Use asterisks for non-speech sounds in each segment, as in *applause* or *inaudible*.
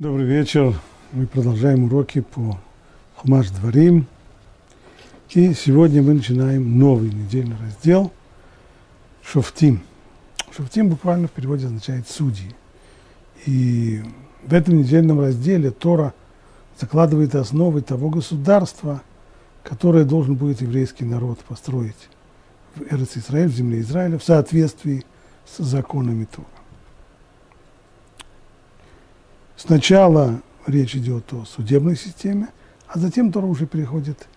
Добрый вечер. Мы продолжаем уроки по Хумаш Дворим. И сегодня мы начинаем новый недельный раздел Шофтим. Шофтим буквально в переводе означает судьи. И в этом недельном разделе Тора закладывает основы того государства, которое должен будет еврейский народ построить в Эрец Израиль, в земле Израиля, в соответствии с законами Тора. Сначала речь идет о судебной системе, а затем Тора уже переходит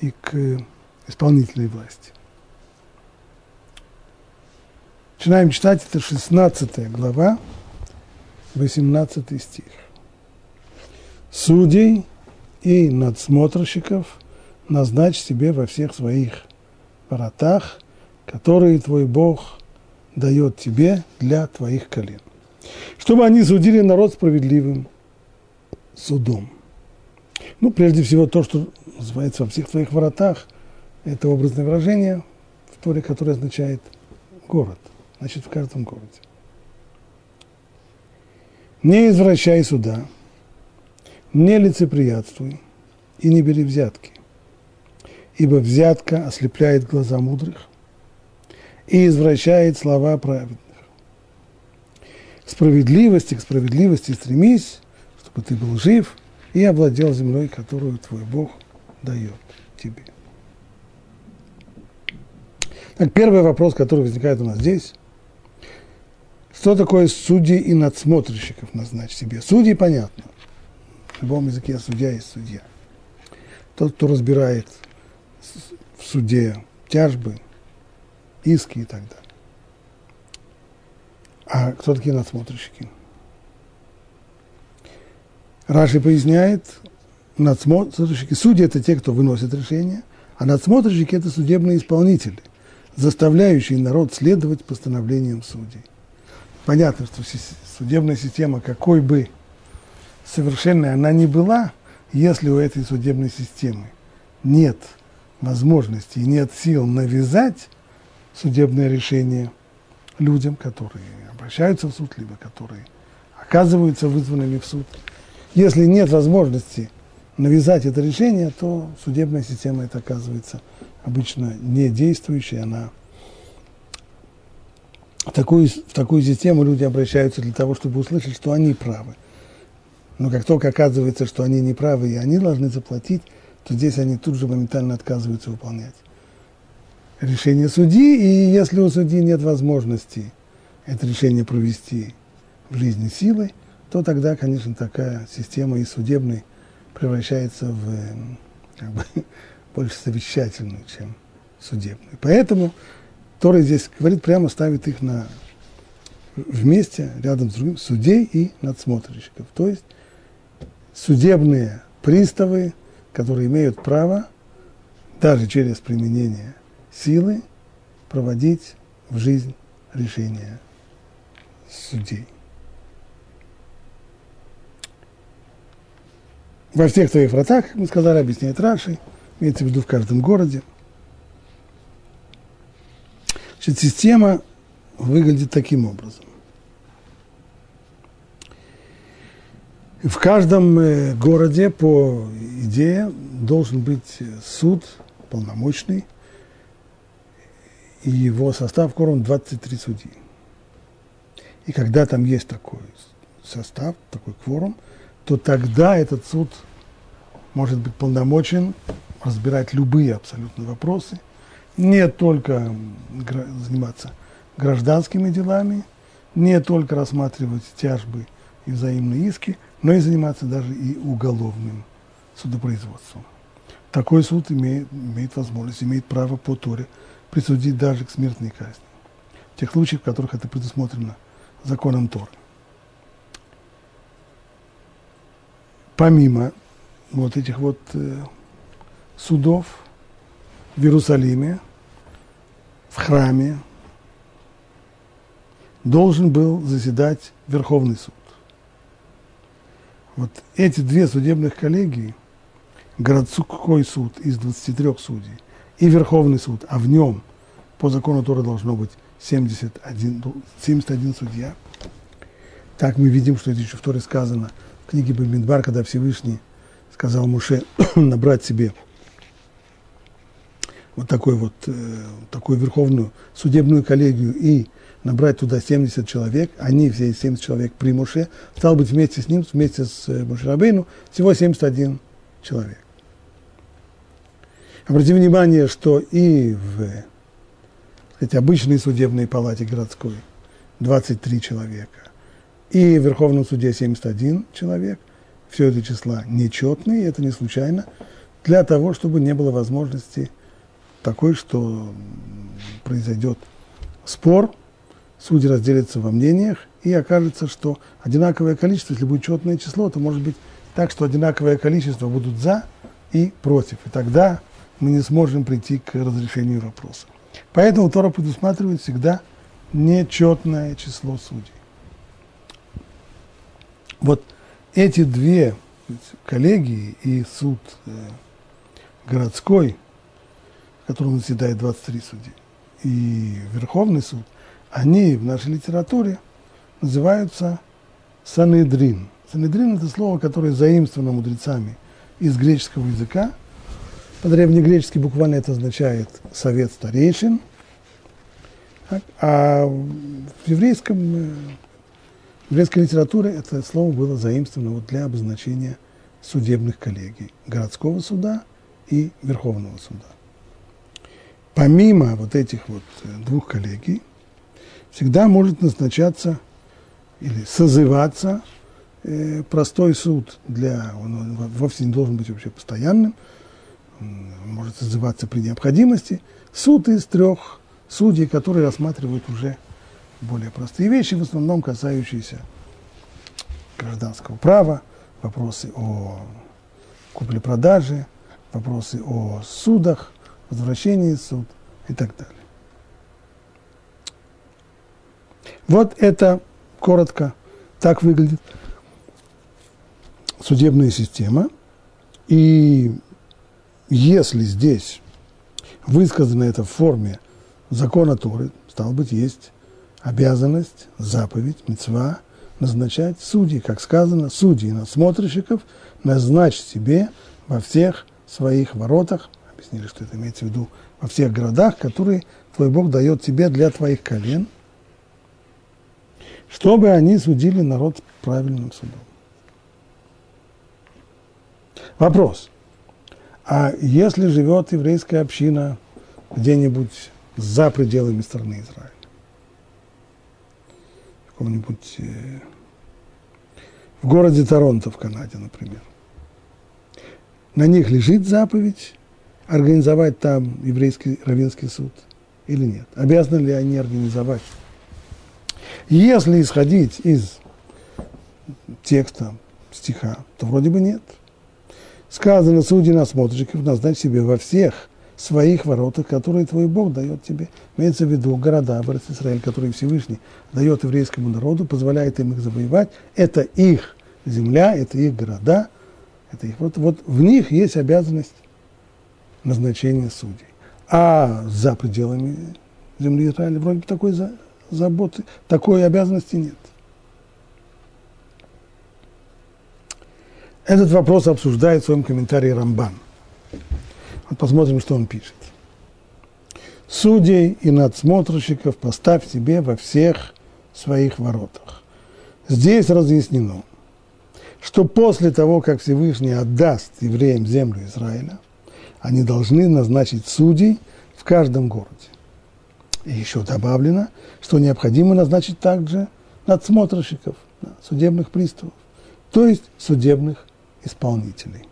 и к исполнительной власти. Начинаем читать, это 16 глава, 18 стих. Судей и надсмотрщиков назначь себе во всех своих воротах, которые твой Бог дает тебе для твоих колен чтобы они судили народ справедливым судом. Ну, прежде всего, то, что называется во всех твоих воротах, это образное выражение в Торе, которое означает город, значит, в каждом городе. Не извращай суда, не лицеприятствуй и не бери взятки, ибо взятка ослепляет глаза мудрых и извращает слова праведных справедливости, к справедливости стремись, чтобы ты был жив и овладел землей, которую твой Бог дает тебе. Так, первый вопрос, который возникает у нас здесь. Что такое судьи и надсмотрщиков назначь себе? Судьи понятно. В любом языке судья есть судья. Тот, кто разбирает в суде тяжбы, иски и так далее. А кто такие надсмотрщики? Раши поясняет, надсмотрщики, судьи – это те, кто выносит решения, а надсмотрщики – это судебные исполнители, заставляющие народ следовать постановлениям судей. Понятно, что судебная система, какой бы совершенной она ни была, если у этой судебной системы нет возможности и нет сил навязать судебное решение людям, которые обращаются в суд, либо которые оказываются вызванными в суд. Если нет возможности навязать это решение, то судебная система это оказывается обычно не действующей, она в такую, в такую систему люди обращаются для того, чтобы услышать, что они правы. Но как только оказывается, что они не правы и они должны заплатить, то здесь они тут же моментально отказываются выполнять решение судьи, и если у судьи нет возможности это решение провести в жизни силой, то тогда, конечно, такая система и судебной превращается в как бы, *laughs* больше совещательную, чем судебную. Поэтому Тора здесь говорит, прямо ставит их на, вместе, рядом с другим, судей и надсмотрщиков. То есть судебные приставы, которые имеют право, даже через применение силы, проводить в жизнь решения судей. Во всех твоих вратах, мы сказали, объясняет Раши, имеется в виду в каждом городе. Значит, система выглядит таким образом. В каждом э, городе, по идее, должен быть суд полномочный, и его состав кворум 23 судьи. И когда там есть такой состав, такой кворум, то тогда этот суд может быть полномочен разбирать любые абсолютно вопросы, не только заниматься гражданскими делами, не только рассматривать тяжбы и взаимные иски, но и заниматься даже и уголовным судопроизводством. Такой суд имеет, имеет возможность, имеет право по Торе присудить даже к смертной казни. В тех случаях, в которых это предусмотрено – законом Торы. Помимо вот этих вот э, судов в Иерусалиме, в храме, должен был заседать Верховный суд. Вот эти две судебных коллегии, городской суд из 23 судей и Верховный суд, а в нем по закону Тора должно быть 71, 71 судья. Так мы видим, что это еще в Торе сказано, в книге Бамидбар, когда Всевышний сказал Муше *clears throat* набрать себе вот такой вот, э, такую верховную судебную коллегию и набрать туда 70 человек, они все 70 человек при Муше, стал быть вместе с ним, вместе с э, Мушерабейну, всего 71 человек. Обратите внимание, что и в сказать, обычной судебной палате городской 23 человека, и в Верховном суде 71 человек, все это числа нечетные, это не случайно, для того, чтобы не было возможности такой, что произойдет спор, судьи разделятся во мнениях, и окажется, что одинаковое количество, если будет четное число, то может быть так, что одинаковое количество будут за и против. И тогда мы не сможем прийти к разрешению вопроса. Поэтому Тора предусматривает всегда нечетное число судей. Вот эти две коллегии и суд э, городской, в котором заседает 23 судей, и Верховный суд, они в нашей литературе называются Санедрин. Санедрин – это слово, которое заимствовано мудрецами из греческого языка. По-древнегречески буквально это означает «совет старейшин», а в еврейском э, в еврейской литературе это слово было заимствовано вот для обозначения судебных коллегий, городского суда и Верховного суда. Помимо вот этих вот э, двух коллегий, всегда может назначаться или созываться э, простой суд для, он вовсе не должен быть вообще постоянным, может созываться при необходимости, суд из трех судей, которые рассматривают уже более простые вещи, в основном касающиеся гражданского права, вопросы о купле-продаже, вопросы о судах, возвращении суд и так далее. Вот это коротко так выглядит судебная система. И если здесь высказано это в форме закона Торы, стало быть, есть обязанность, заповедь, мецва назначать судей, как сказано, судей надсмотрщиков назначь себе во всех своих воротах, объяснили, что это имеется в виду, во всех городах, которые твой Бог дает тебе для твоих колен, чтобы они судили народ правильным судом. Вопрос. А если живет еврейская община где-нибудь за пределами страны Израиля? каком-нибудь э, в городе Торонто в Канаде, например. На них лежит заповедь организовать там еврейский равенский суд или нет? Обязаны ли они организовать? Если исходить из текста стиха, то вроде бы нет. Сказано, судьи насмотрщиков назначь себе во всех своих воротах, которые твой Бог дает тебе. Имеется в виду города, в Израиль, которые Всевышний дает еврейскому народу, позволяет им их завоевать. Это их земля, это их города, это их, вот, вот в них есть обязанность назначения судей. А за пределами земли Израиля вроде бы такой за, заботы, такой обязанности нет. Этот вопрос обсуждает в своем комментарии Рамбан – вот посмотрим, что он пишет. Судей и надсмотрщиков поставь себе во всех своих воротах. Здесь разъяснено, что после того, как Всевышний отдаст евреям землю Израиля, они должны назначить судей в каждом городе. И еще добавлено, что необходимо назначить также надсмотрщиков, судебных приставов, то есть судебных исполнителей.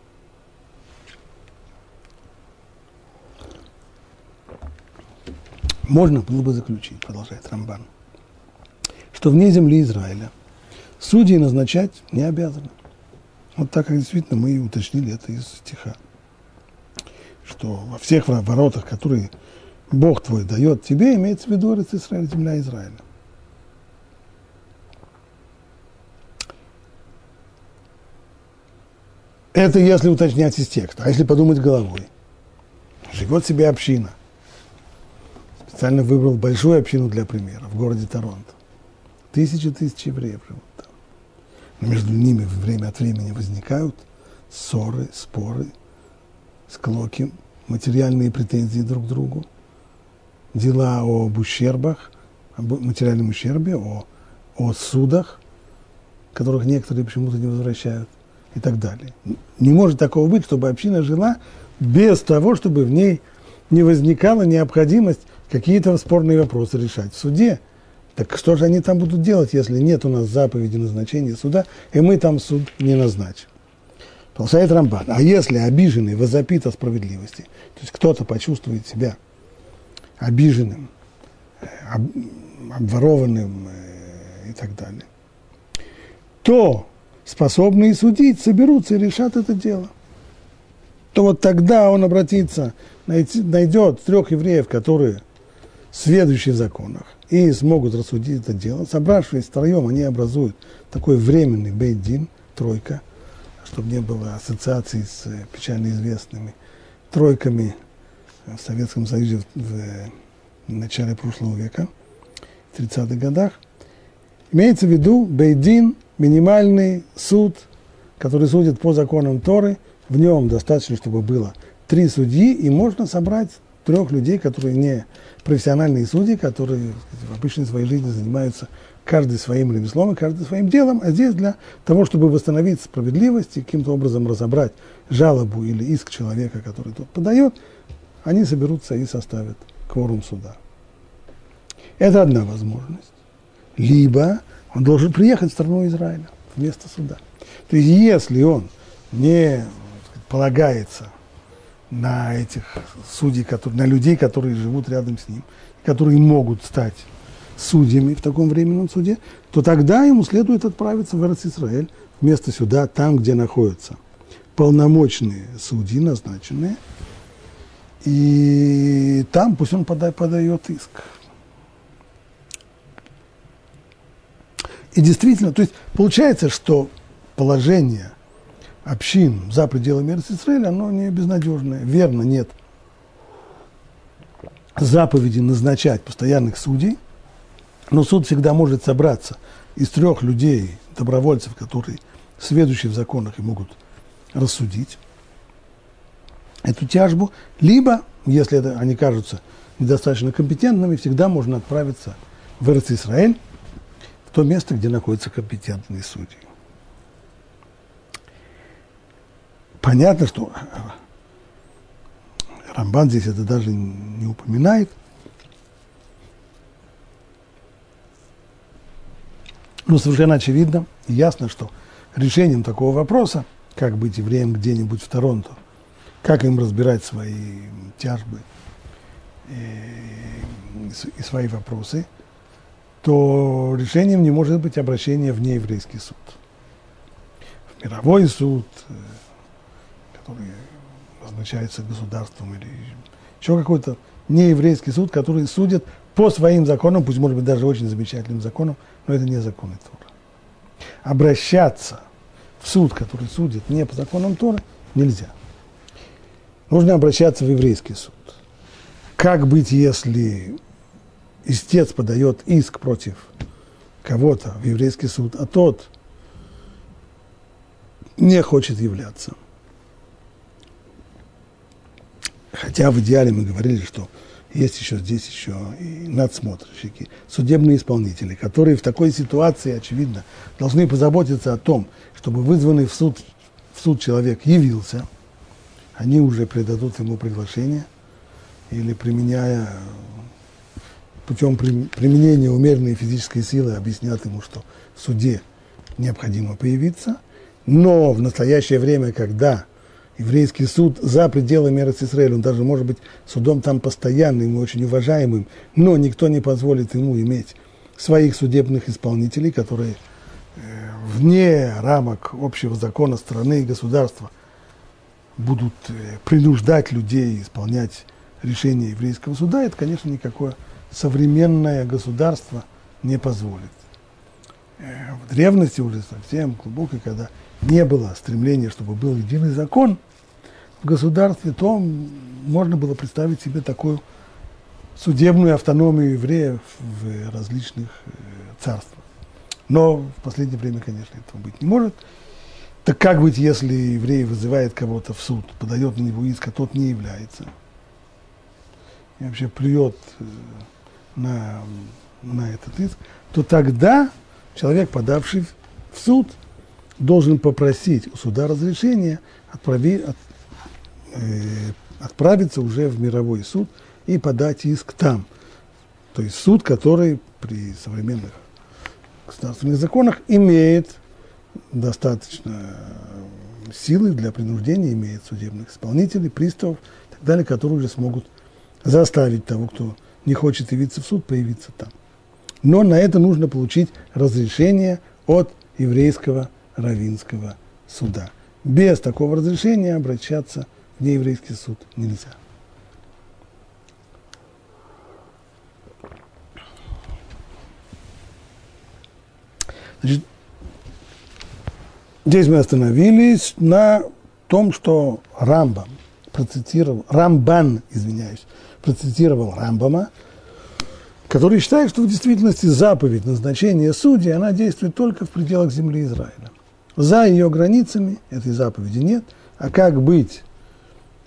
можно было бы заключить, продолжает Рамбан, что вне земли Израиля судьи назначать не обязаны. Вот так как действительно мы и уточнили это из стиха, что во всех воротах, которые Бог твой дает тебе, имеется в виду Израиль, земля Израиля. Это если уточнять из текста. А если подумать головой? Живет себе община специально выбрал большую общину для примера в городе Торонто. Тысячи тысяч евреев живут там. Но между ними время от времени возникают ссоры, споры, склоки, материальные претензии друг к другу, дела об ущербах, об материальном ущербе, о, о судах, которых некоторые почему-то не возвращают и так далее. Не может такого быть, чтобы община жила без того, чтобы в ней не возникала необходимость какие-то спорные вопросы решать в суде. Так что же они там будут делать, если нет у нас заповеди назначения суда, и мы там суд не назначим? Продолжает Рамбан. А если обиженный возопит о справедливости, то есть кто-то почувствует себя обиженным, э, об, обворованным э, и так далее, то способные судить соберутся и решат это дело. То вот тогда он обратится, найдет трех евреев, которые сведущие в законах, и смогут рассудить это дело. Собравшись втроем, они образуют такой временный бейдин, тройка, чтобы не было ассоциаций с э, печально известными тройками в Советском Союзе в, в начале прошлого века, в 30-х годах. Имеется в виду бейдин, минимальный суд, который судит по законам Торы. В нем достаточно, чтобы было три судьи, и можно собрать трех людей, которые не профессиональные судьи, которые в обычной своей жизни занимаются каждый своим ремеслом и каждый своим делом, а здесь для того, чтобы восстановить справедливость и каким-то образом разобрать жалобу или иск человека, который тут подает, они соберутся и составят кворум суда. Это одна возможность. Либо он должен приехать в страну Израиля вместо суда. То есть если он не полагается на этих судей, которые, на людей, которые живут рядом с ним, которые могут стать судьями в таком временном суде, то тогда ему следует отправиться в Израиль вместо сюда, там, где находятся полномочные судьи, назначенные, и там пусть он пода, подает иск. И действительно, то есть получается, что положение общин за пределами Израиля, оно не безнадежное. Верно, нет заповеди назначать постоянных судей, но суд всегда может собраться из трех людей, добровольцев, которые сведущие в законах и могут рассудить эту тяжбу, либо, если это, они кажутся недостаточно компетентными, всегда можно отправиться в Израиль, в то место, где находятся компетентные судьи. Понятно, что Рамбан здесь это даже не упоминает. Но совершенно очевидно и ясно, что решением такого вопроса, как быть евреем где-нибудь в Торонто, как им разбирать свои тяжбы и, и свои вопросы, то решением не может быть обращение в нееврейский суд. В мировой суд, э, который назначается государством или еще какой-то нееврейский суд, который судит по своим законам, пусть может быть даже очень замечательным законам, но это не законы Тора. Обращаться в суд, который судит не по законам Тора, нельзя. Нужно обращаться в еврейский суд. Как быть, если истец подает иск против кого-то в еврейский суд, а тот не хочет являться – Хотя в идеале мы говорили, что есть еще здесь еще и надсмотрщики, судебные исполнители, которые в такой ситуации, очевидно, должны позаботиться о том, чтобы вызванный в суд, в суд человек явился, они уже придадут ему приглашение или применяя путем применения умеренной физической силы объяснят ему, что в суде необходимо появиться. Но в настоящее время, когда еврейский суд за пределами Израиля, он даже может быть судом там постоянным и очень уважаемым, но никто не позволит ему иметь своих судебных исполнителей, которые э, вне рамок общего закона страны и государства будут э, принуждать людей исполнять решения еврейского суда, это, конечно, никакое современное государство не позволит. Э, в древности уже совсем глубокой, когда не было стремления, чтобы был единый закон – в государстве, то можно было представить себе такую судебную автономию евреев в различных э, царствах. Но в последнее время, конечно, этого быть не может. Так как быть, если еврей вызывает кого-то в суд, подает на него иск, а тот не является? И вообще плюет э, на, на этот иск, то тогда человек, подавший в суд, должен попросить у суда разрешения отправи, от, э, отправиться уже в мировой суд и подать иск там. То есть суд, который при современных государственных законах имеет достаточно силы для принуждения, имеет судебных исполнителей, приставов и так далее, которые уже смогут заставить того, кто не хочет явиться в суд, появиться там. Но на это нужно получить разрешение от еврейского равинского суда. Без такого разрешения обращаться в нееврейский суд нельзя. Значит, Здесь мы остановились на том, что Рамбам процитировал, Рамбан, извиняюсь, процитировал Рамбама, который считает, что в действительности заповедь назначения судей, она действует только в пределах земли Израиля. За ее границами этой заповеди нет. А как быть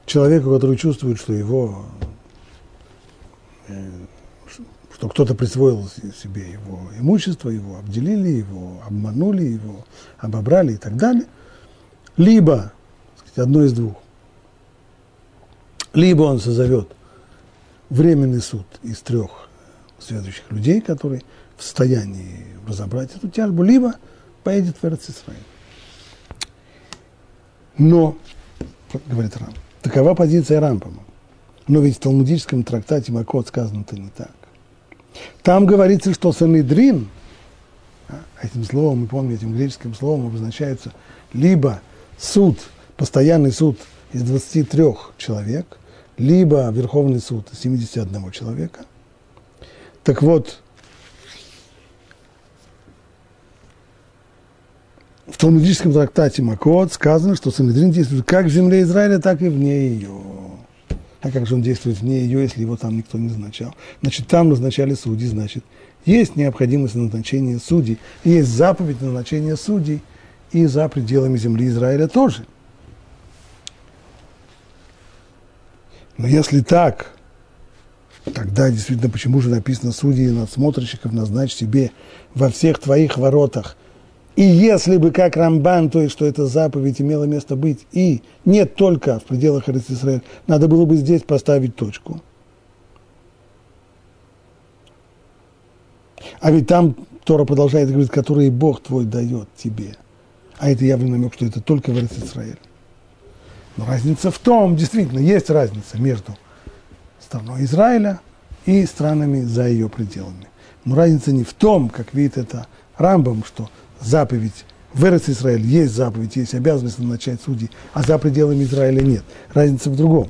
человеку, который чувствует, что его э, что кто-то присвоил себе его имущество, его обделили, его обманули, его обобрали и так далее. Либо, сказать, одно из двух. Либо он созовет временный суд из трех следующих людей, которые в состоянии разобрать эту тяжбу, либо поедет в Эрцисраиль. Но, говорит Рам, такова позиция Рампама. Но ведь в талмудическом трактате Макот сказано-то не так. Там говорится, что Санедрин, а, этим словом, мы помним, этим греческим словом обозначается либо суд, постоянный суд из 23 человек, либо Верховный суд из 71 человека. Так вот, в талмудическом трактате Макот сказано, что Санедрин действует как в земле Израиля, так и вне ее. А как же он действует вне ее, если его там никто не назначал? Значит, там назначали судьи, значит, есть необходимость назначения судей, есть заповедь назначения судей и за пределами земли Израиля тоже. Но если так, тогда действительно почему же написано судьи и надсмотрщиков назначь себе во всех твоих воротах и если бы, как Рамбан, то есть, что эта заповедь имела место быть, и не только в пределах Израиля, надо было бы здесь поставить точку. А ведь там Тора продолжает говорить, которые Бог твой дает тебе. А это явный намек, что это только в Израиль. Но разница в том, действительно, есть разница между страной Израиля и странами за ее пределами. Но разница не в том, как видит это Рамбам, что заповедь в Эрец Израиль есть заповедь, есть обязанность назначать судей, а за пределами Израиля нет. Разница в другом.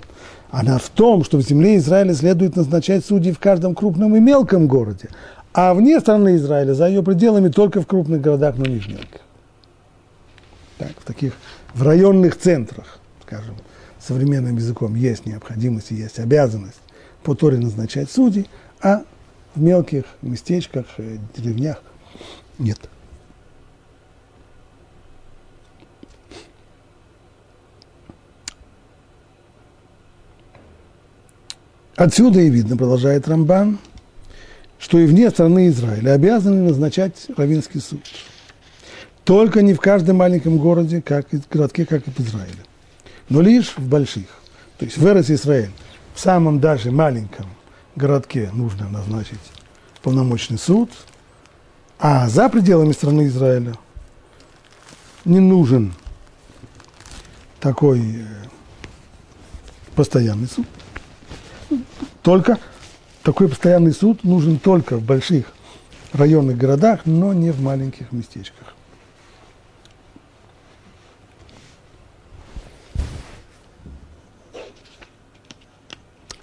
Она в том, что в земле Израиля следует назначать судей в каждом крупном и мелком городе, а вне страны Израиля, за ее пределами, только в крупных городах, но не в мелких. Так, в таких, в районных центрах, скажем, современным языком есть необходимость и есть обязанность по Торе назначать судей, а в мелких местечках, э, деревнях нет. Отсюда и видно, продолжает Рамбан, что и вне страны Израиля обязаны назначать равинский суд. Только не в каждом маленьком городе, как и городке, как и в Израиле, но лишь в больших. То есть в Эрес Израиль, в самом даже маленьком городке нужно назначить полномочный суд, а за пределами страны Израиля не нужен такой э, постоянный суд. Только такой постоянный суд нужен только в больших районных городах, но не в маленьких местечках.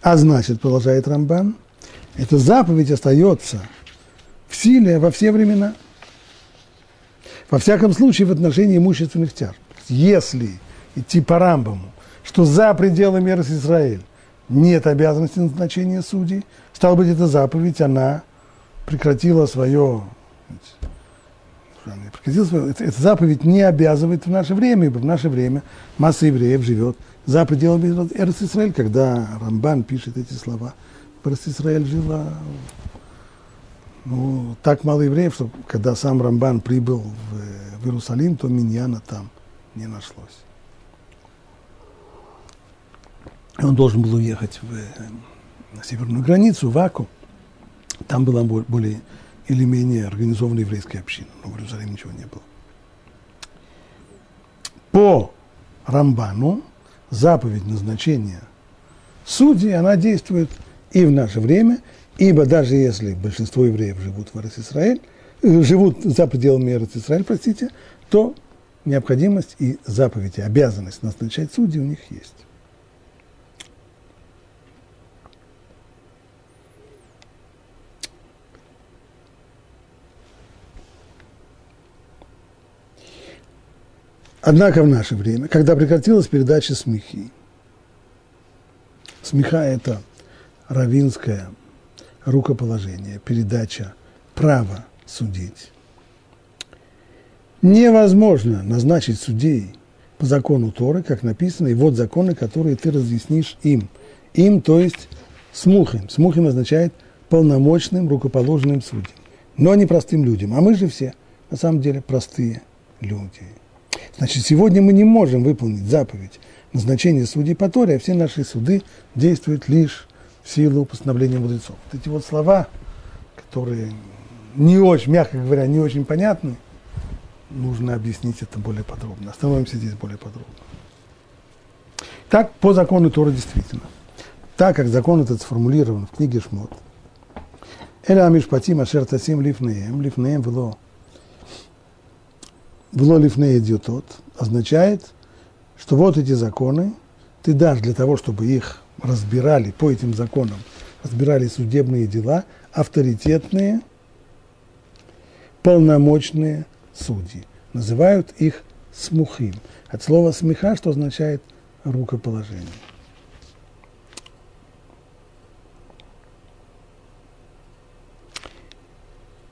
А значит, продолжает Рамбан, эта заповедь остается в силе во все времена. Во всяком случае, в отношении имущественных тяжб. Если идти по Рамбаму, что за пределами Израиль нет обязанности назначения судей, стало быть, эта заповедь, она прекратила свое правильно, прекратил это, эта заповедь не обязывает в наше время, ибо в наше время масса евреев живет за пределами Эрс Исраэль, когда Рамбан пишет эти слова. В Эрс Исраэль жила ну, так мало евреев, что когда сам Рамбан прибыл в, в Иерусалим, то Миньяна там не нашлось. Он должен был уехать в, на северную границу, в Аку. Там была более или менее организованная еврейская община, но в Иерусалиме ничего не было. По Рамбану заповедь назначения судей, она действует и в наше время, ибо даже если большинство евреев живут в Израиль, э, живут за пределами Израиль, простите, то необходимость и заповедь, и обязанность назначать судей у них есть. Однако в наше время, когда прекратилась передача смехи, смеха – это равинское рукоположение, передача права судить. Невозможно назначить судей по закону Торы, как написано, и вот законы, которые ты разъяснишь им. Им, то есть смухим. Смухим означает полномочным, рукоположенным судьям. Но не простым людям. А мы же все, на самом деле, простые люди. Значит, сегодня мы не можем выполнить заповедь назначения судей по Торе, а все наши суды действуют лишь в силу постановления мудрецов. Вот эти вот слова, которые не очень, мягко говоря, не очень понятны, нужно объяснить это более подробно. Остановимся здесь более подробно. Так, по закону Тора действительно. Так как закон этот сформулирован в книге Шмот, Эля Амишпатим Ашер Тасим Лифнеем, Лифнеем вело в лифней идиотот означает, что вот эти законы ты дашь для того, чтобы их разбирали по этим законам, разбирали судебные дела, авторитетные, полномочные судьи. Называют их смухим. От слова смеха, что означает рукоположение.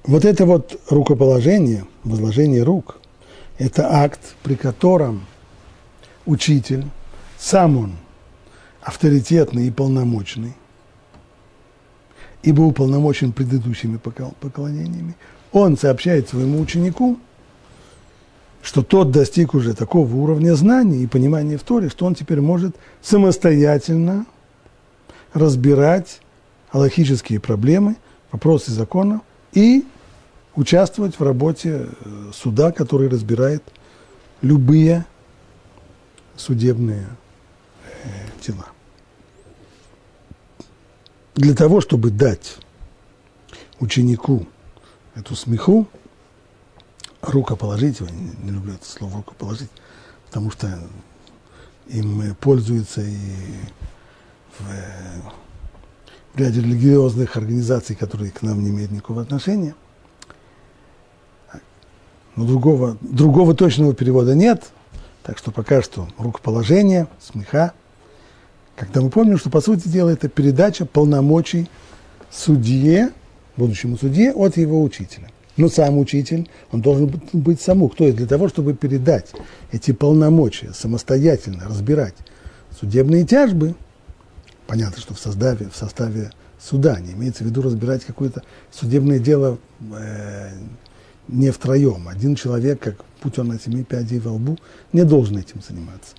Вот это вот рукоположение, возложение рук – это акт, при котором учитель, сам он авторитетный и полномочный, ибо уполномочен предыдущими поклонениями, он сообщает своему ученику, что тот достиг уже такого уровня знаний и понимания в Торе, что он теперь может самостоятельно разбирать аллахические проблемы, вопросы закона и участвовать в работе э, суда, который разбирает любые судебные э, дела. Для того, чтобы дать ученику эту смеху, рукоположить, я не, люблю это слово рукоположить, потому что им пользуются и в, э, в ряде религиозных организаций, которые к нам не имеют никакого отношения – но другого, другого точного перевода нет, так что пока что рукоположение, смеха. Когда мы помним, что по сути дела это передача полномочий судье, будущему судье, от его учителя. Но сам учитель, он должен быть саму. Кто есть для того, чтобы передать эти полномочия, самостоятельно разбирать судебные тяжбы, понятно, что в составе, в составе суда, не имеется в виду разбирать какое-то судебное дело э, не втроем. Один человек, как он на семи пядей во лбу, не должен этим заниматься.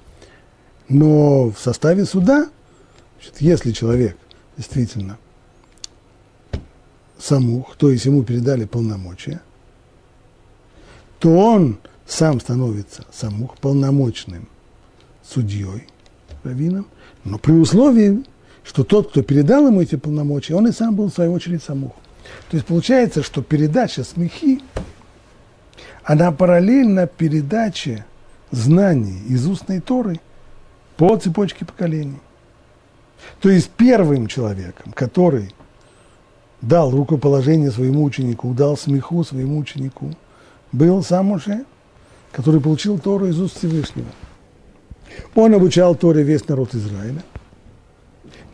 Но в составе суда, значит, если человек действительно самух, то есть ему передали полномочия, то он сам становится самух полномочным судьей, раввином, но при условии, что тот, кто передал ему эти полномочия, он и сам был в свою очередь самух. То есть получается, что передача смехи она параллельна передаче знаний из устной Торы по цепочке поколений. То есть первым человеком, который дал рукоположение своему ученику, дал смеху своему ученику, был сам уже, который получил Тору из уст Всевышнего. Он обучал Торе весь народ Израиля.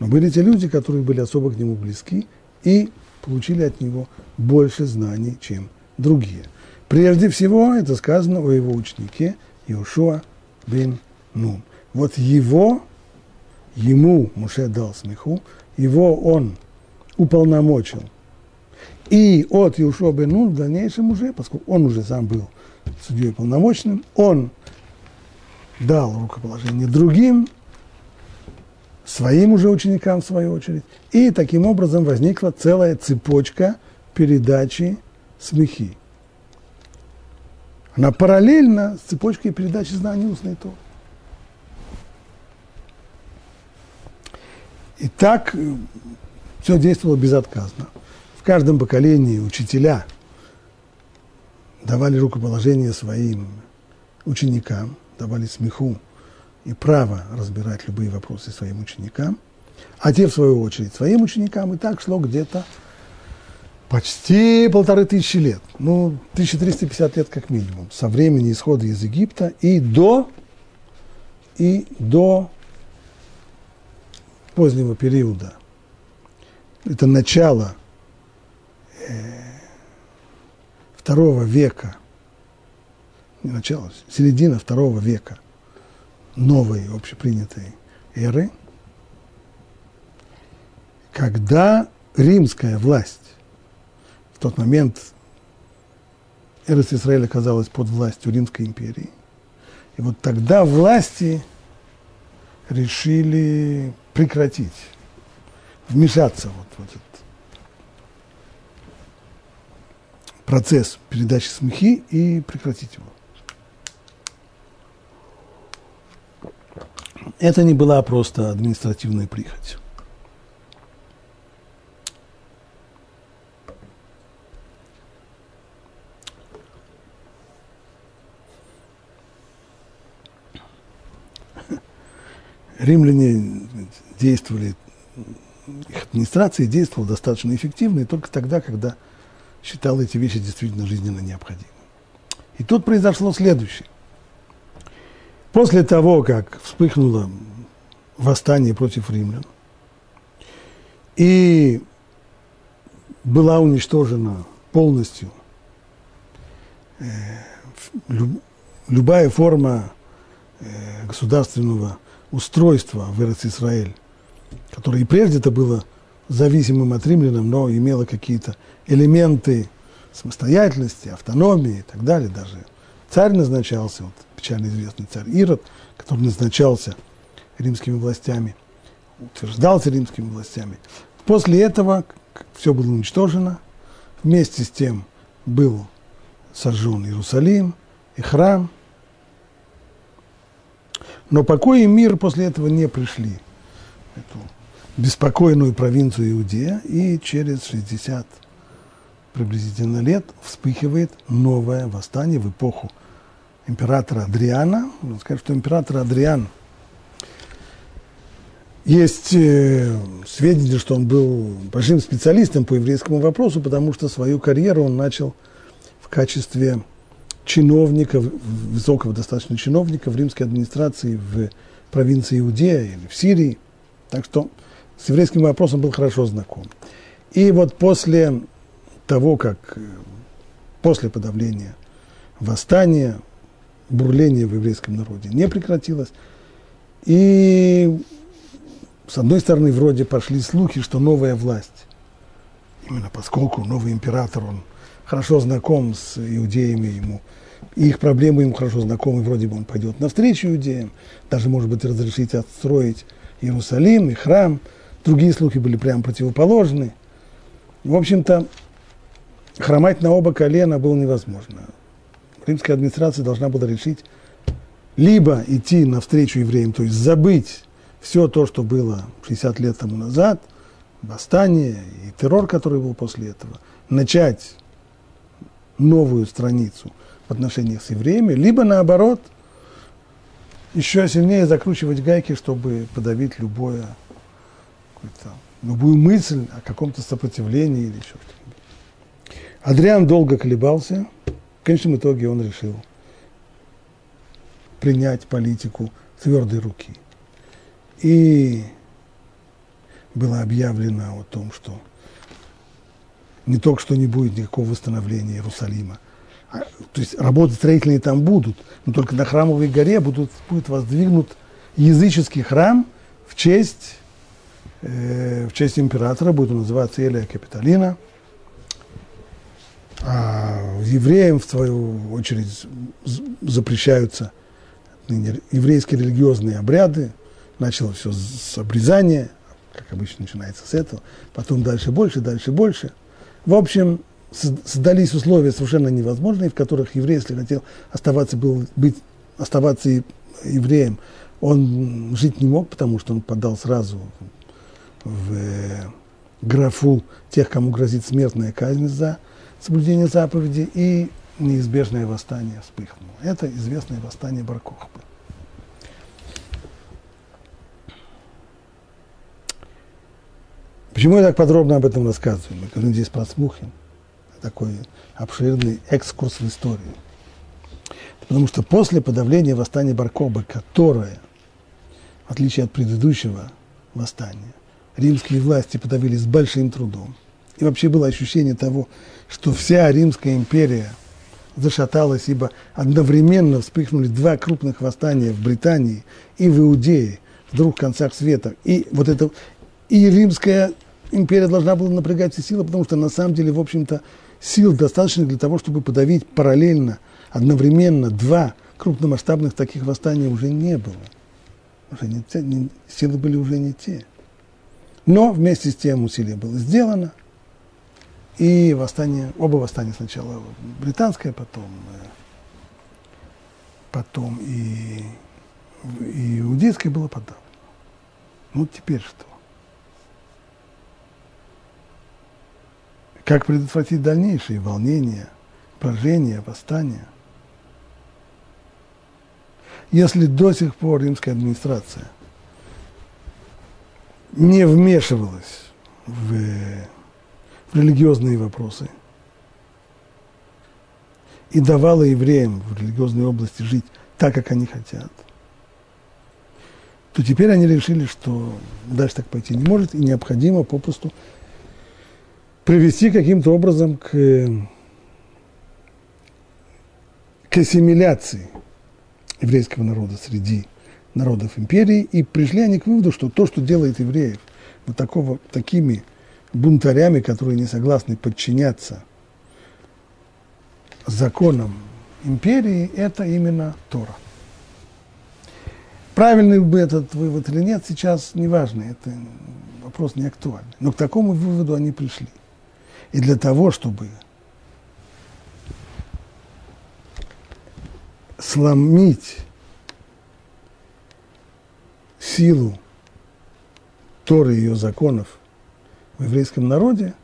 Но были те люди, которые были особо к нему близки и получили от него больше знаний, чем другие. Прежде всего, это сказано о его ученике Иошуа бен Нун. Вот его, ему Муше дал смеху, его он уполномочил. И от Иошуа бен Нун в дальнейшем уже, поскольку он уже сам был судьей полномочным, он дал рукоположение другим, своим уже ученикам в свою очередь. И таким образом возникла целая цепочка передачи смехи. Она параллельна с цепочкой передачи знаний устной Торы. И так э, все действовало безотказно. В каждом поколении учителя давали рукоположение своим ученикам, давали смеху и право разбирать любые вопросы своим ученикам, а те, в свою очередь, своим ученикам, и так шло где-то почти полторы тысячи лет, ну, 1350 лет как минимум, со времени исхода из Египта и до, и до позднего периода. Это начало э, второго века, не начало, середина второго века новой общепринятой эры, когда римская власть тот момент Эрос Израиль оказалась под властью Римской империи. И вот тогда власти решили прекратить, вмешаться вот в этот процесс передачи смехи и прекратить его. Это не была просто административная прихоть. Римляне действовали, их администрация действовала достаточно эффективно, и только тогда, когда считала эти вещи действительно жизненно необходимыми. И тут произошло следующее. После того, как вспыхнуло восстание против римлян, и была уничтожена полностью э, любая форма э, государственного устройство в Израиль, которое и прежде это было зависимым от римлянам, но имело какие-то элементы самостоятельности, автономии и так далее. Даже царь назначался, вот печально известный царь Ирод, который назначался римскими властями, утверждался римскими властями. После этого все было уничтожено, вместе с тем был сожжен Иерусалим и храм – но покой и мир после этого не пришли. Эту беспокойную провинцию Иудея, и через 60 приблизительно лет вспыхивает новое восстание в эпоху императора Адриана. Можно сказать, что император Адриан есть э, сведения, что он был большим специалистом по еврейскому вопросу, потому что свою карьеру он начал в качестве чиновника, высокого достаточно чиновника в римской администрации в провинции Иудея или в Сирии. Так что с еврейским вопросом был хорошо знаком. И вот после того, как э, после подавления восстания, бурление в еврейском народе не прекратилось, и с одной стороны вроде пошли слухи, что новая власть, именно поскольку новый император, он хорошо знаком с иудеями, ему, и их проблемы ему хорошо знакомы, вроде бы он пойдет навстречу иудеям, даже, может быть, разрешить отстроить Иерусалим и храм. Другие слухи были прямо противоположны. В общем-то, хромать на оба колена было невозможно. Римская администрация должна была решить либо идти навстречу евреям, то есть забыть все то, что было 60 лет тому назад, восстание и террор, который был после этого, начать новую страницу в отношениях с евреями, либо наоборот, еще сильнее закручивать гайки, чтобы подавить любое, любую мысль о каком-то сопротивлении или еще что-нибудь. Адриан долго колебался, в конечном итоге он решил принять политику твердой руки. И было объявлено о том, что не только что не будет никакого восстановления Иерусалима, А, то есть работы строительные там будут, но только на храмовой горе будут, будет воздвигнут языческий храм в честь, э, в честь императора, будет называться Элия Капитолина. А евреям, в свою очередь, запрещаются еврейские религиозные обряды. Началось все с обрезания, как обычно начинается с этого, потом дальше больше, дальше больше. В общем, создались условия совершенно невозможные, в которых еврей, если хотел оставаться, был, быть, оставаться евреем, он жить не мог, потому что он подал сразу в э, графу тех, кому грозит смертная казнь за соблюдение заповеди, и неизбежное восстание вспыхнуло. Это известное восстание Баркохбы. Почему я так подробно об этом рассказываю? Мы говорим здесь про Смухин. Такой обширный экскурс в историю. Потому что после подавления восстания Баркоба, которое, в отличие от предыдущего восстания, римские власти подавили с большим трудом, и вообще было ощущение того, что вся Римская империя зашаталась, ибо одновременно вспыхнули два крупных восстания в Британии и в Иудее, в двух концах света. И вот это, и римская империя должна была напрягать все силы, потому что на самом деле, в общем-то, сил достаточно для того, чтобы подавить параллельно, одновременно два крупномасштабных таких восстания уже не было. Уже не, не, силы были уже не те. Но вместе с тем усилие было сделано, и восстание, оба восстания сначала британское, потом, э, потом и, и иудейское было подавлено. Ну, теперь что? Как предотвратить дальнейшие волнения, поражения, восстания? Если до сих пор римская администрация не вмешивалась в, в религиозные вопросы и давала евреям в религиозной области жить так, как они хотят, то теперь они решили, что дальше так пойти не может, и необходимо попросту привести каким-то образом к, к ассимиляции еврейского народа среди народов империи, и пришли они к выводу, что то, что делает евреев вот такого, такими бунтарями, которые не согласны подчиняться законам империи, это именно Тора. Правильный бы этот вывод или нет, сейчас неважно, это вопрос не актуальный. Но к такому выводу они пришли. И для того, чтобы сломить силу Торы и ее законов в еврейском народе,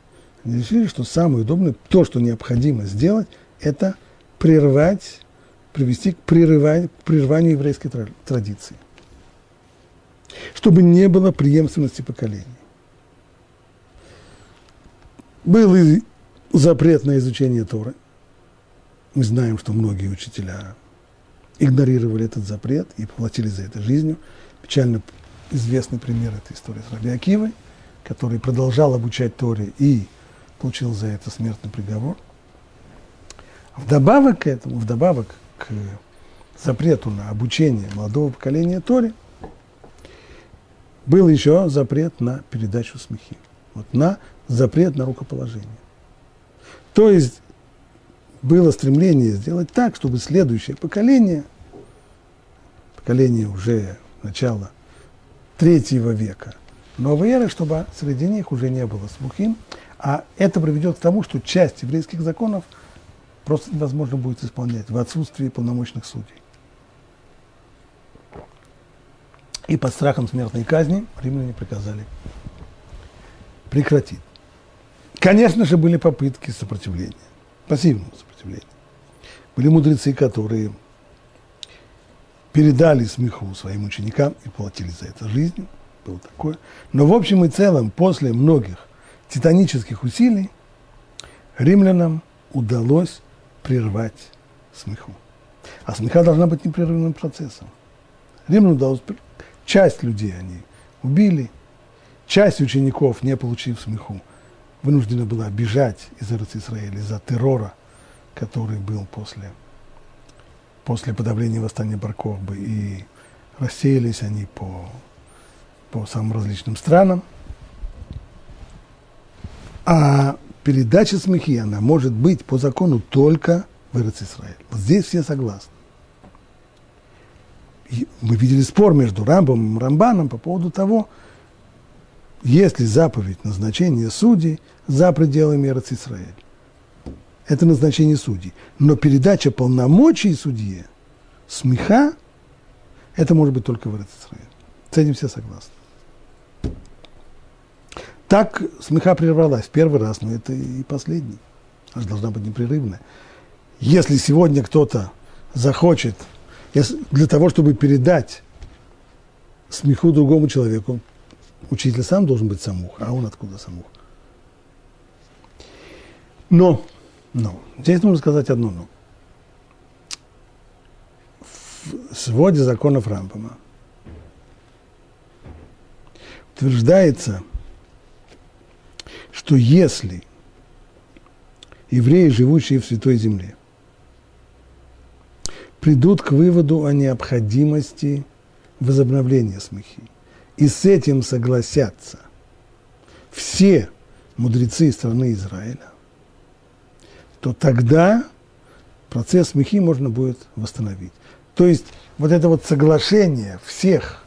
они решили, что самое удобное, то, что необходимо сделать, это прервать, привести к прерыванию, к еврейской традиции. Чтобы не было преемственности поколений был и запрет на изучение Торы. Мы знаем, что многие учителя игнорировали этот запрет и платили за это жизнью. Печально известный пример этой истории с Раби Акивой, который продолжал обучать Торе и получил за это смертный приговор. Вдобавок к этому, вдобавок к запрету на обучение молодого поколения Торе, был еще запрет на передачу смехи. Вот на запрет на рукоположение. То есть было стремление сделать так, чтобы следующее поколение, поколение уже начала третьего века новой эры, чтобы среди них уже не было смухим, а это приведет к тому, что часть еврейских законов просто невозможно будет исполнять в отсутствии полномочных судей. И под страхом смертной казни римляне приказали прекратить. Конечно же, были попытки сопротивления, пассивного сопротивления. Были мудрецы, которые передали смеху своим ученикам и платили за это жизнью. Было такое. Но в общем и целом, после многих титанических усилий, римлянам удалось прервать смеху. А смеха должна быть непрерывным процессом. Римлянам удалось... Часть людей они убили, часть учеников, не получив смеху, вынуждена была бежать из Израиля из-за террора, который был после, после подавления восстания Баркохбы, и рассеялись они по, по самым различным странам. А передача смехи, она может быть по закону только в Израиль. Вот здесь все согласны. И мы видели спор между Рамбом и Рамбаном по поводу того, есть ли заповедь назначения судей за пределами Израиль. Это назначение судей. Но передача полномочий судье, смеха, это может быть только в Израиль. С этим все согласны. Так смеха прервалась первый раз, но это и последний. Она должна быть непрерывная. Если сегодня кто-то захочет, для того, чтобы передать смеху другому человеку, учитель сам должен быть самух, а он откуда самух? Но, но, здесь нужно сказать одно но. В своде законов Рампама утверждается, что если евреи, живущие в Святой Земле, придут к выводу о необходимости возобновления смехи, и с этим согласятся все мудрецы страны Израиля, то тогда процесс смехи можно будет восстановить. То есть вот это вот соглашение всех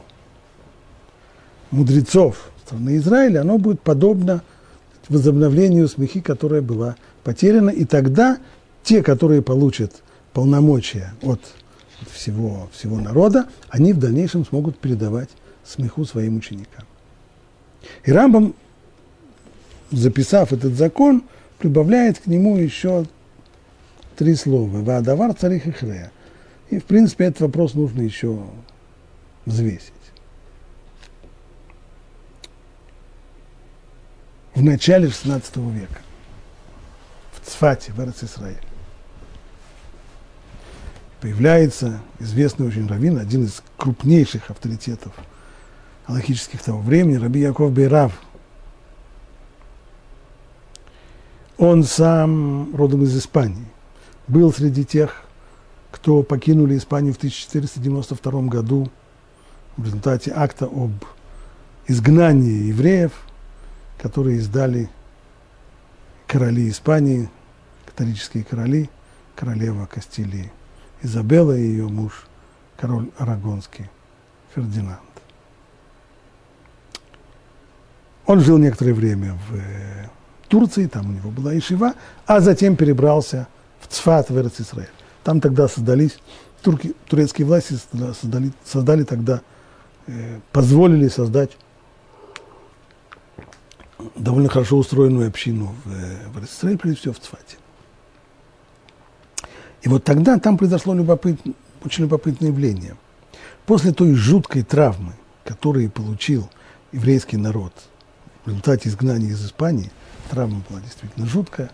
мудрецов страны Израиля, оно будет подобно возобновлению смехи, которая была потеряна, и тогда те, которые получат полномочия от всего, всего народа, они в дальнейшем смогут передавать смеху своим ученикам. И Рамбам, записав этот закон, прибавляет к нему еще три слова. Ваадавар царих и хрея. И, в принципе, этот вопрос нужно еще взвесить. В начале XVI века в Цфате, в Эрцисраиле, появляется известный очень раввин, один из крупнейших авторитетов аллахических того времени, Раби Яков Бейрав. Он сам родом из Испании, был среди тех, кто покинули Испанию в 1492 году в результате акта об изгнании евреев, которые издали короли Испании, католические короли, королева Кастилии Изабелла и ее муж, король Арагонский Фердинанд. Он жил некоторое время в э, Турции, там у него была Ишива, а затем перебрался в Цфат, в Израиль. Там тогда создались, турки, турецкие власти создали, создали тогда, э, позволили создать довольно хорошо устроенную общину в, э, в Израиле, прежде всего в Цфате. И вот тогда там произошло любопыт, очень любопытное явление. После той жуткой травмы, которую получил еврейский народ – в результате изгнания из Испании, травма была действительно жуткая,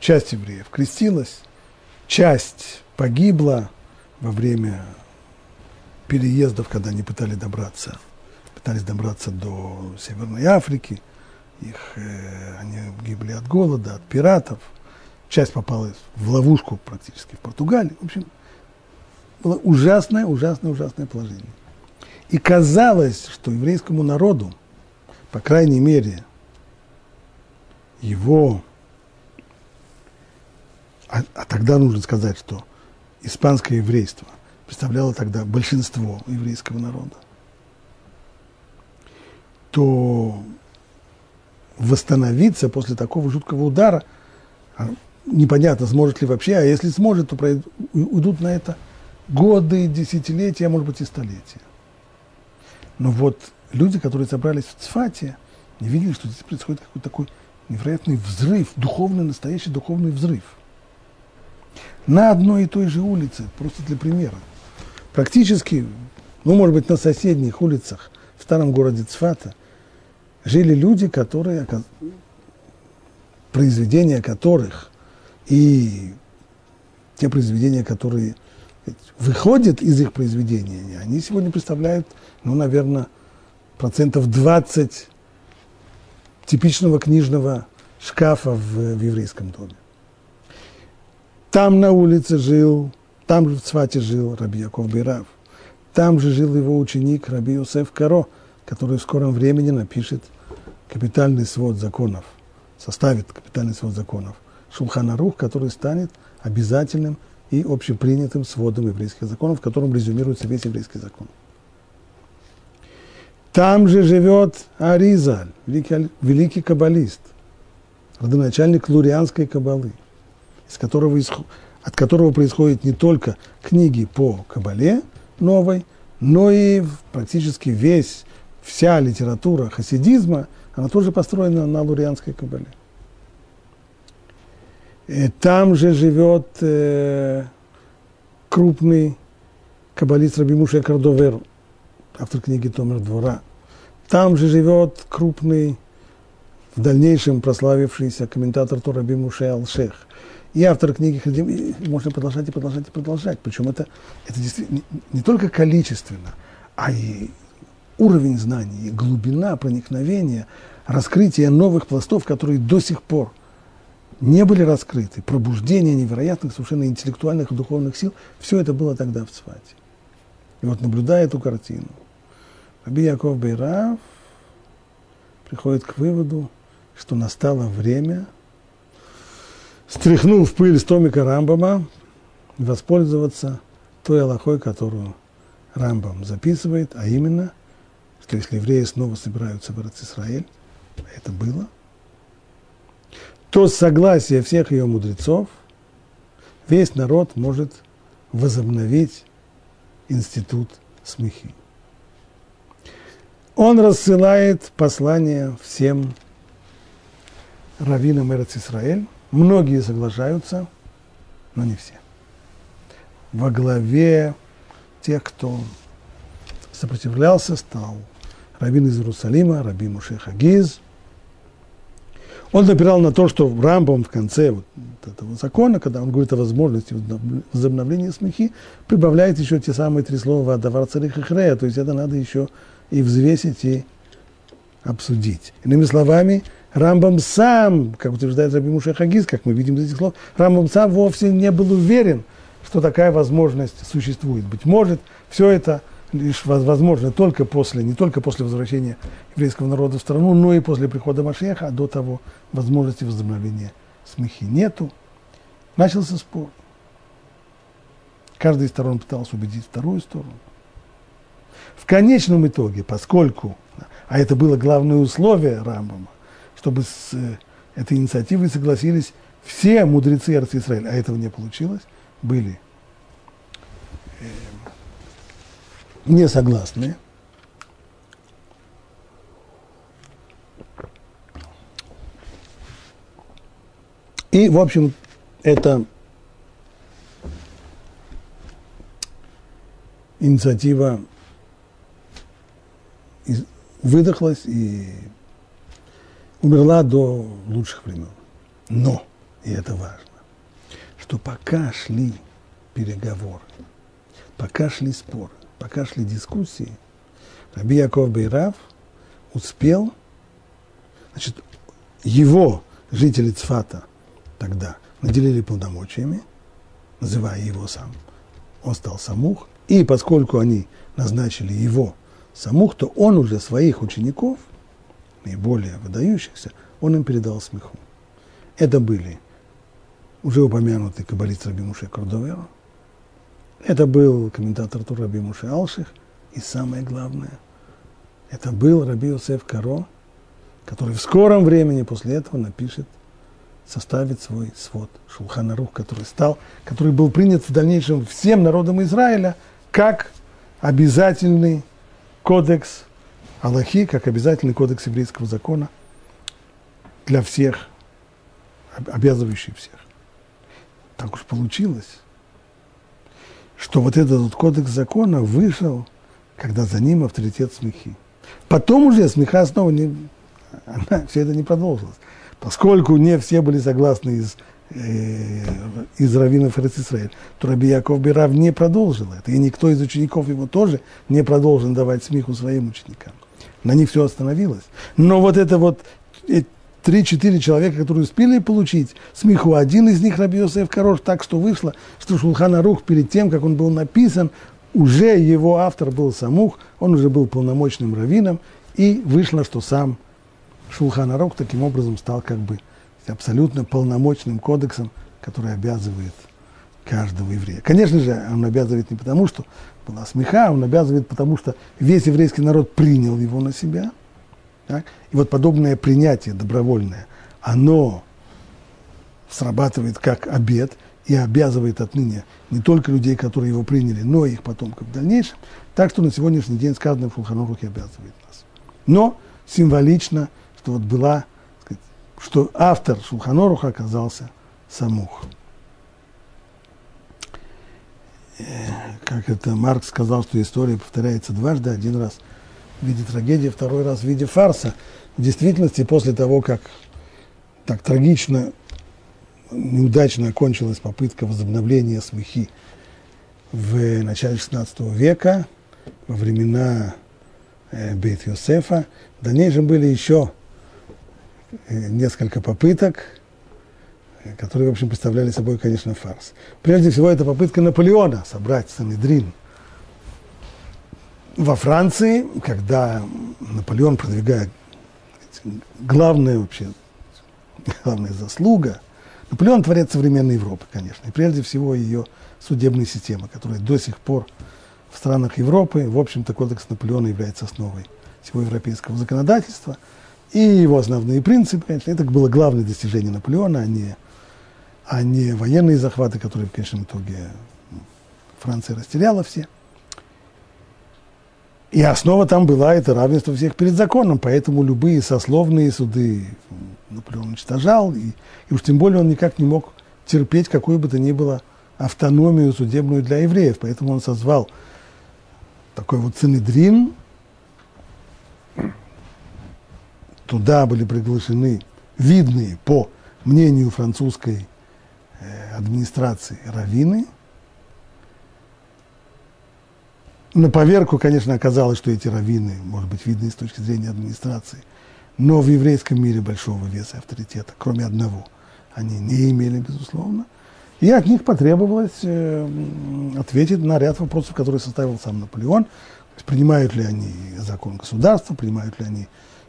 часть евреев крестилась, часть погибла во время переездов, когда они пытались добраться, пытались добраться до Северной Африки, их, э, они гибли от голода, от пиратов, часть попала в ловушку практически в Португалии. В общем, было ужасное, ужасное, ужасное положение. И казалось, что еврейскому народу, по крайней мере, его, а, а тогда нужно сказать, что испанское еврейство представляло тогда большинство еврейского народа, то восстановиться после такого жуткого удара, а, непонятно, сможет ли вообще, а если сможет, то уйдут на это годы, десятилетия, может быть и столетия. Но вот люди, которые собрались в Цфате, не видели, что здесь происходит какой-то такой невероятный взрыв, духовный, настоящий духовный взрыв. На одной и той же улице, просто для примера, практически, ну, может быть, на соседних улицах в старом городе Цфата жили люди, которые, произведения которых и те произведения, которые выходят из их произведения, они сегодня представляют ну, наверное, процентов 20 типичного книжного шкафа в, в еврейском доме. Там на улице жил, там же в Цвате жил Раби Яков Бирав. Там же жил его ученик Раби Йосеф Каро, который в скором времени напишет капитальный свод законов, составит капитальный свод законов. Шулханарух, который станет обязательным и общепринятым сводом еврейских законов, в котором резюмируется весь еврейский закон. Там же живет Аризаль, великий, великий каббалист, родоначальник лурианской каббалы, из которого, от которого происходят не только книги по каббале новой, но и практически весь, вся литература хасидизма, она тоже построена на лурианской каббале. И там же живет э, крупный каббалист Рабимуша Кардовер, автор книги Томер Двора. Там же живет крупный, в дальнейшем прославившийся комментатор Тораби Муше Алшех. И автор книги Хадим, можно продолжать и продолжать и продолжать. Причем это, это действительно не только количественно, а и уровень знаний, и глубина проникновения, раскрытие новых пластов, которые до сих пор не были раскрыты, пробуждение невероятных, совершенно интеллектуальных и духовных сил, все это было тогда в Цвате. И вот наблюдая эту картину, Раби Яков Бейрав приходит к выводу, что настало время, стряхнув пыль с томика Рамбама, воспользоваться той Аллахой, которую Рамбам записывает, а именно, что если евреи снова собираются в Израиль, это было, то с согласия всех ее мудрецов весь народ может возобновить институт смехи он рассылает послание всем раввинам Эрец Исраэль. Многие соглашаются, но не все. Во главе тех, кто сопротивлялся, стал раввин из Иерусалима, Раби Муше Хагиз. Он напирал на то, что в Рамбом в конце вот этого закона, когда он говорит о возможности возобновления смехи, прибавляет еще те самые три слова «Адавар царих и хрея», то есть это надо еще и взвесить, и обсудить. Иными словами, Рамбам сам, как утверждает Раби Муша Хагиз, как мы видим из этих слов, Рамбам сам вовсе не был уверен, что такая возможность существует. Быть может, все это лишь возможно только после, не только после возвращения еврейского народа в страну, но и после прихода Машеха, а до того возможности возобновления смехи нету. Начался спор. Каждая из сторон пытался убедить вторую сторону. В конечном итоге, поскольку, а это было главное условие Рамбама, чтобы с э, этой инициативой согласились все мудрецы Израиля, а этого не получилось, были э, не согласны. И, в общем, это инициатива выдохлась и умерла до лучших времен. Но, и это важно, что пока шли переговоры, пока шли споры, пока шли дискуссии, Раби Яков Бейрав успел, значит, его жители Цфата тогда наделили полномочиями, называя его сам. Он стал самух, и поскольку они назначили его самух, то он уже своих учеников, наиболее выдающихся, он им передал смеху. Это были уже упомянутый каббалист Раби Муше Кордовера, это был комментатор Тур Раби Муше Алших, и самое главное, это был Раби Йосеф Каро, который в скором времени после этого напишет, составит свой свод Шулханарух, который стал, который был принят в дальнейшем всем народом Израиля как обязательный кодекс Аллахи, как обязательный кодекс еврейского закона для всех, обязывающий всех. Так уж получилось, что вот этот вот кодекс закона вышел, когда за ним авторитет смехи. Потом уже смеха снова не, она, *laughs* все это не продолжилось. Поскольку не все были согласны из Э, из раввинов Израиль, то Раби Яков Бирав не продолжил это, и никто из учеников его тоже не продолжил давать смеху своим ученикам. На них все остановилось. Но вот это вот э, три-четыре человека, которые успели получить смеху. Один из них, Раби Йосеф Корош, так что вышло, что Шулхан Арух перед тем, как он был написан, уже его автор был Самух, он уже был полномочным раввином, и вышло, что сам Шулхан Арух таким образом стал как бы абсолютно полномочным кодексом, который обязывает каждого еврея. Конечно же, он обязывает не потому, что была смеха, он обязывает потому, что весь еврейский народ принял его на себя. Так? И вот подобное принятие добровольное, оно срабатывает как обед и обязывает отныне не только людей, которые его приняли, но и их потомков в дальнейшем. Так что на сегодняшний день сказано в Шулханурухе обязывает нас. Но символично, что вот была, сказать, что автор Шулханоруха оказался Самух. Э, как это Маркс сказал, что история повторяется дважды, один раз в виде трагедии, второй раз в виде фарса. В действительности, после того, как так трагично, неудачно окончилась попытка возобновления смехи в начале XVI века, во времена э, Бейт Йосефа, в дальнейшем были еще э, несколько попыток, которые, в общем, представляли собой, конечно, фарс. Прежде всего, это попытка Наполеона собрать Санедрин во Франции, когда Наполеон продвигает главная вообще, главная заслуга. Наполеон творец современной Европы, конечно, и прежде всего ее судебной системы, которая до сих пор в странах Европы, в общем-то, кодекс Наполеона является основой всего европейского законодательства. И его основные принципы, конечно, это было главное достижение Наполеона, а не а не военные захваты, которые в конечном итоге Франция растеряла все. И основа там была это равенство всех перед законом, поэтому любые сословные суды Наполеон уничтожал, и, и уж тем более он никак не мог терпеть какую бы то ни было автономию судебную для евреев, поэтому он созвал такой вот Цинедрин, туда были приглашены видные по мнению французской Э, администрации раввины. На поверку, конечно, оказалось, что эти раввины, может быть, видны с точки зрения администрации, но в еврейском мире большого веса и авторитета, кроме одного, они не имели, безусловно. И от них потребовалось э, ответить на ряд вопросов, которые составил сам Наполеон. Принимают ли они закон государства, принимают ли они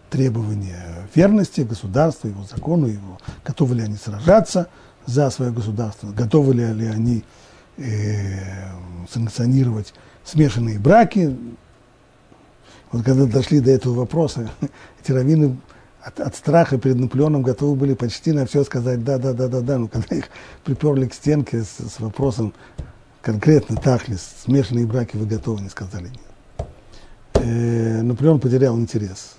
требования верности государству, его закону, его, готовы ли они сражаться – за свое государство, готовы ли они э, санкционировать смешанные браки. Вот когда дошли до этого вопроса, *laughs* эти раввины от, от страха перед Наполеоном готовы были почти на все сказать да, да, да, да, да. Но когда *laughs* их приперли к стенке с, с вопросом конкретно, тахлис, смешанные браки вы готовы, не сказали нет. Э, Наполеон потерял интерес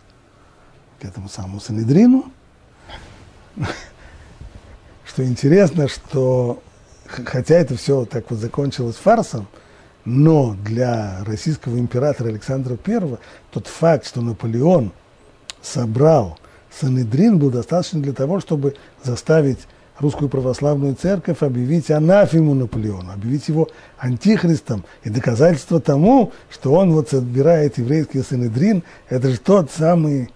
к этому самому Санедрину *laughs* что интересно, что хотя это все так вот закончилось фарсом, но для российского императора Александра I тот факт, что Наполеон собрал Санедрин, был достаточно для того, чтобы заставить русскую православную церковь объявить анафему Наполеону, объявить его антихристом. И доказательство тому, что он вот собирает еврейский Санедрин, это же тот самый,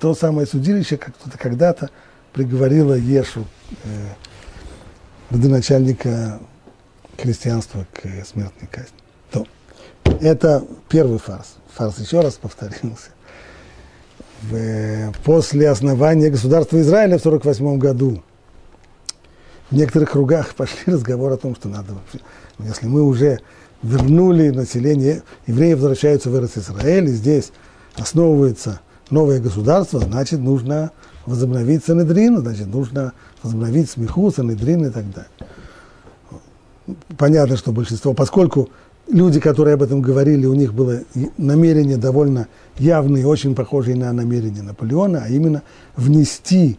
то самое судилище, как кто-то когда-то приговорила Ешу, э, родоначальника христианства, к смертной казни. То. Это первый фарс. Фарс еще раз повторился. В, после основания государства Израиля в 1948 году в некоторых кругах *laughs* пошли разговоры о том, что надо вообще, если мы уже вернули население, евреи возвращаются в Израиль, и здесь основывается новое государство, значит, нужно возобновить Санедрин, значит, нужно возобновить смеху, Санедрин и так далее. Понятно, что большинство, поскольку люди, которые об этом говорили, у них было намерение довольно явное, очень похожее на намерение Наполеона, а именно внести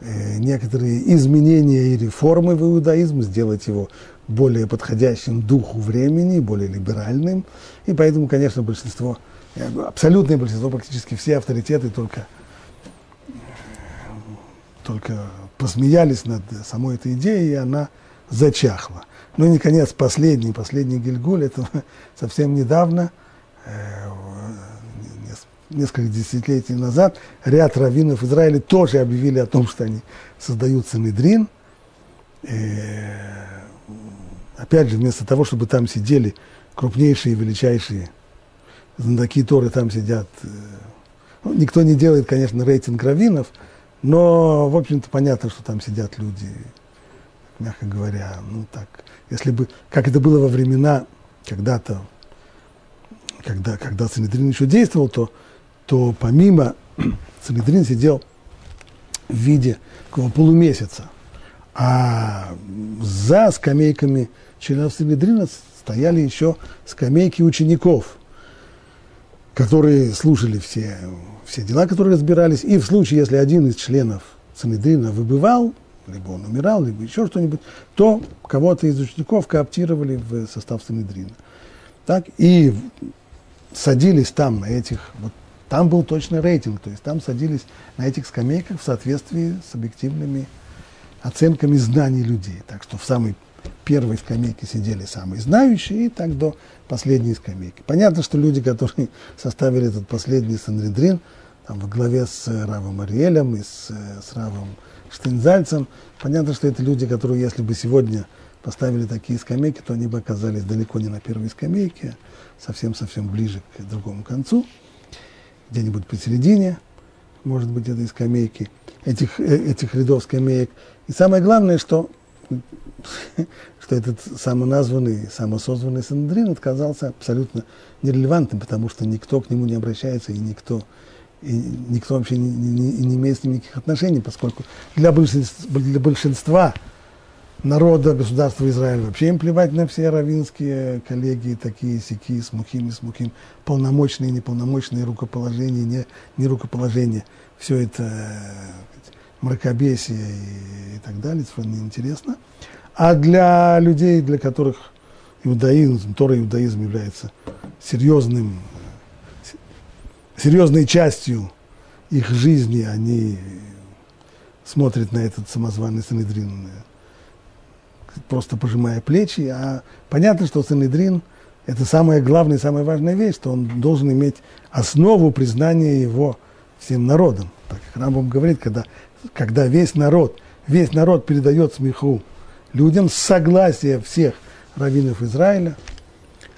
э, некоторые изменения и реформы в иудаизм, сделать его более подходящим духу времени, более либеральным. И поэтому, конечно, большинство, абсолютное большинство, практически все авторитеты только только посмеялись над самой этой идеей, и она зачахла. Ну и, наконец, последний, последний Гильгуль, это *laughs* совсем недавно, э, несколько десятилетий назад ряд раввинов Израиля тоже объявили о том, что они создают Санедрин. Опять же, вместо того, чтобы там сидели крупнейшие и величайшие знатоки Торы, там сидят. Э, ну, никто не делает, конечно, рейтинг раввинов, но, в общем-то, понятно, что там сидят люди, мягко говоря, ну так, если бы, как это было во времена когда-то, когда, когда Санедрин еще действовал, то, то помимо *clears throat* Санедрин сидел в виде такого полумесяца, а за скамейками членов Санедрина стояли еще скамейки учеников, которые слушали все, все дела, которые разбирались, и в случае, если один из членов Санедрина выбывал, либо он умирал, либо еще что-нибудь, то кого-то из учеников кооптировали в состав Санедрина. Так, и садились там на этих, вот там был точный рейтинг, то есть там садились на этих скамейках в соответствии с объективными оценками знаний людей. Так что в самой первой скамейке сидели самые знающие, и так до последней скамейки. Понятно, что люди, которые *laughs* составили этот последний Санредрин, там, во главе с Равом Ариэлем и с, с Равом Штейнзальцем, понятно, что это люди, которые, если бы сегодня поставили такие скамейки, то они бы оказались далеко не на первой скамейке, совсем-совсем ближе к другому концу, где-нибудь посередине, может быть, этой скамейки, этих, э, этих рядов скамеек. И самое главное, что, *laughs* что этот самоназванный, самосозванный Сандрин отказался абсолютно нерелевантным, потому что никто к нему не обращается, и никто, и никто вообще не, не, не имеет с ним никаких отношений, поскольку для большинства, для большинства народа государства Израиль. Вообще им плевать на все равинские коллеги, такие сики, смухим и смухим, полномочные, неполномочные рукоположения, не, не рукоположения. Все это э, мракобесие и, и так далее, совершенно неинтересно. А для людей, для которых иудаизм, Тора иудаизм является серьезным, серьезной частью их жизни, они смотрят на этот самозваный Санедрин просто пожимая плечи, а понятно, что Санедрин – это самая главная, самая важная вещь, что он должен иметь основу признания его всем народом. Так как Рамбам говорит, когда, когда весь народ, весь народ передает смеху людям с согласия всех раввинов Израиля,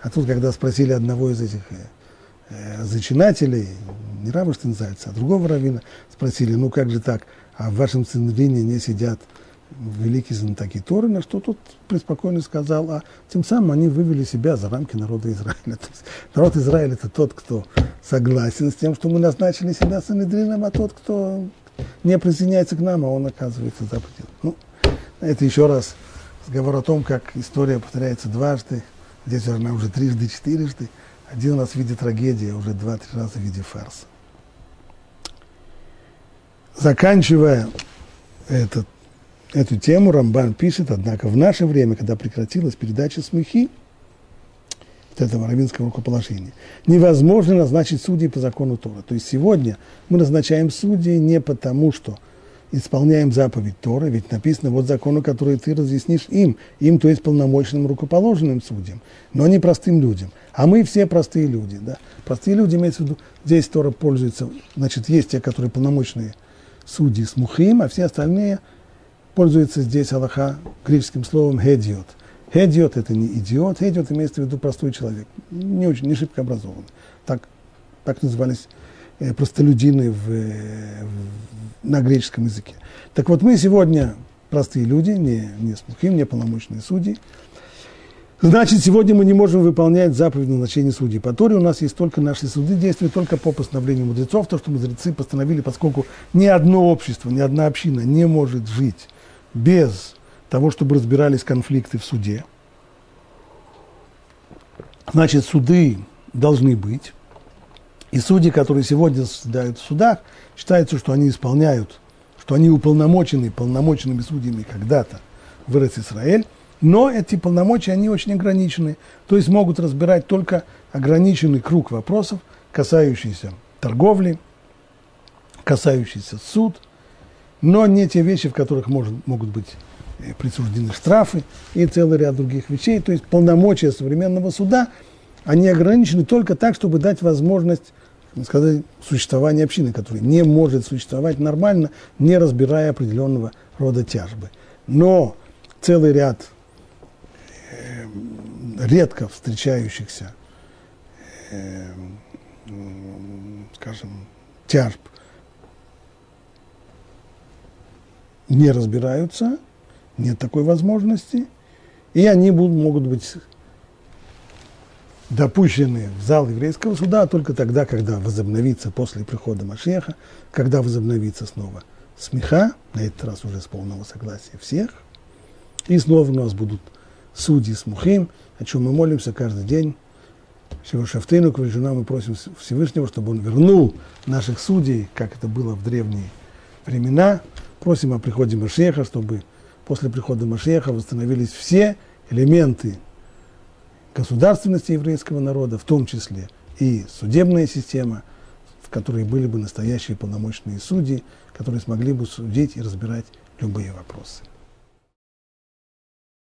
а тут, когда спросили одного из этих э, э зачинателей, не раба Штензальца, а другого раввина, спросили, ну как же так, а в вашем Санедрине не сидят великий знатоки Торы, на что тот преспокойно сказал, а тем самым они вывели себя за рамки народа Израиля. *laughs* То есть народ Израиля это тот, кто согласен с тем, что мы назначили себя Санедрином, а тот, кто не присоединяется к нам, а он оказывается за пределом. Ну, это еще раз разговор о том, как история повторяется дважды, здесь она уже трижды, четырежды, один раз в виде трагедии, а уже два-три раза в виде фарса. Заканчивая этот Эту тему Рамбан пишет, однако в наше время, когда прекратилась передача смехи, вот этого равинского рукоположения, невозможно назначить судей по закону Тора. То есть сегодня мы назначаем судей не потому, что исполняем заповедь Тора, ведь написано вот закону, который ты разъяснишь им, им, то есть полномочным рукоположенным судьям, но не простым людям. А мы все простые люди, да. Простые люди, имеется в виду, здесь Тора пользуется, значит, есть те, которые полномочные судьи с мухим, а все остальные – пользуется здесь Аллаха греческим словом «хедиот». Хедиот – это не идиот, хедиот имеется в виду простой человек, не очень, не шибко образованный. Так, так назывались простолюдины в, э, в, на греческом языке. Так вот, мы сегодня простые люди, не, не слухим, не полномочные судьи. Значит, сегодня мы не можем выполнять заповедь назначения судей. По Торе у нас есть только наши суды, действуют только по постановлению мудрецов, то, что мудрецы постановили, поскольку ни одно общество, ни одна община не может жить без того, чтобы разбирались конфликты в суде, значит, суды должны быть. И судьи, которые сегодня заседают в судах, считается, что они исполняют, что они уполномочены полномоченными судьями когда-то в Израиль, но эти полномочия, они очень ограничены, то есть могут разбирать только ограниченный круг вопросов, касающихся торговли, касающихся суд, но не те вещи, в которых может, могут быть э, присуждены штрафы и целый ряд других вещей. То есть полномочия современного суда, они ограничены только так, чтобы дать возможность сказать, существование общины, которая не может существовать нормально, не разбирая определенного рода тяжбы. Но целый ряд э, редко встречающихся, э, скажем, тяжб не разбираются, нет такой возможности, и они будут, могут быть допущены в зал еврейского суда только тогда, когда возобновится после прихода Машеха, когда возобновится снова смеха, на этот раз уже с полного согласия всех, и снова у нас будут судьи с мухим, о чем мы молимся каждый день. Шевашафтыну, Квальжуна, мы просим Всевышнего, чтобы он вернул наших судей, как это было в древние времена. Просим о приходе Машеха, чтобы после прихода Машеха восстановились все элементы государственности еврейского народа, в том числе и судебная система, в которой были бы настоящие полномочные судьи, которые смогли бы судить и разбирать любые вопросы.